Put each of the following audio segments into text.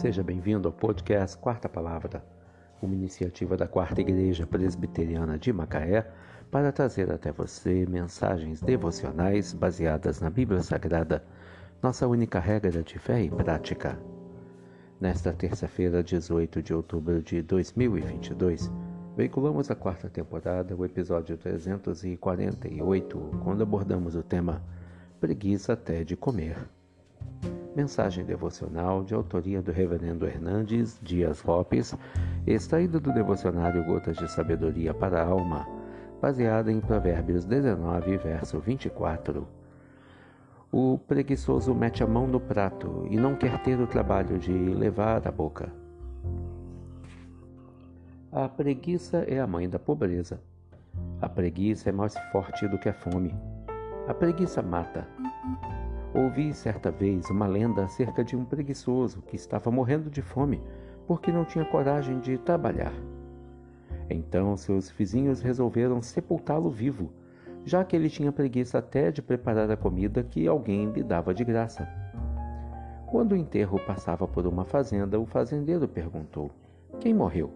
Seja bem-vindo ao podcast Quarta Palavra, uma iniciativa da Quarta Igreja Presbiteriana de Macaé para trazer até você mensagens devocionais baseadas na Bíblia Sagrada, nossa única regra de fé e prática. Nesta terça-feira, 18 de outubro de 2022, veiculamos a quarta temporada, o episódio 348, quando abordamos o tema Preguiça até de comer. Mensagem devocional de autoria do Reverendo Hernandes Dias Lopes, extraída do devocionário Gotas de Sabedoria para a Alma, baseada em Provérbios 19, verso 24. O preguiçoso mete a mão no prato e não quer ter o trabalho de levar à boca. A preguiça é a mãe da pobreza. A preguiça é mais forte do que a fome. A preguiça mata. Ouvi certa vez uma lenda acerca de um preguiçoso que estava morrendo de fome porque não tinha coragem de trabalhar. Então seus vizinhos resolveram sepultá-lo vivo, já que ele tinha preguiça até de preparar a comida que alguém lhe dava de graça. Quando o enterro passava por uma fazenda, o fazendeiro perguntou: Quem morreu?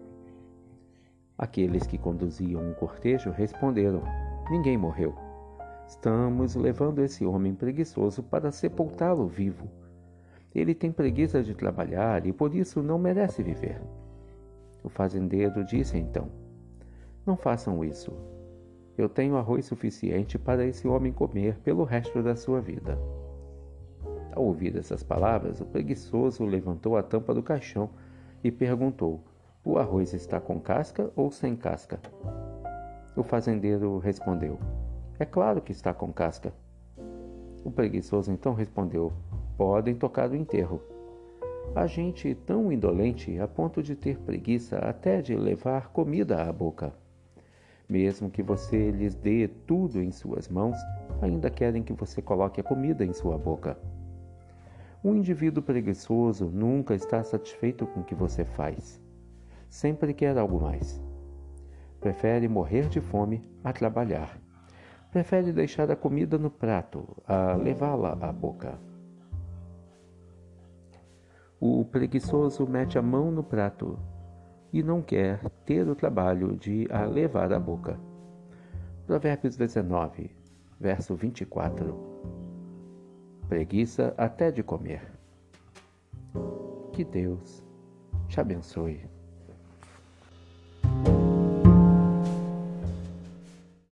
Aqueles que conduziam o cortejo responderam: Ninguém morreu. Estamos levando esse homem preguiçoso para sepultá-lo vivo. Ele tem preguiça de trabalhar e por isso não merece viver. O fazendeiro disse então: Não façam isso. Eu tenho arroz suficiente para esse homem comer pelo resto da sua vida. Ao ouvir essas palavras, o preguiçoso levantou a tampa do caixão e perguntou: O arroz está com casca ou sem casca? O fazendeiro respondeu: é claro que está com casca. O preguiçoso então respondeu: Podem tocar o enterro. Há gente tão indolente a ponto de ter preguiça até de levar comida à boca. Mesmo que você lhes dê tudo em suas mãos, ainda querem que você coloque a comida em sua boca. Um indivíduo preguiçoso nunca está satisfeito com o que você faz. Sempre quer algo mais. Prefere morrer de fome a trabalhar prefere deixar a comida no prato a levá-la à boca. O preguiçoso mete a mão no prato e não quer ter o trabalho de a levar à boca. Provérbios 19, verso 24. Preguiça até de comer. Que Deus te abençoe.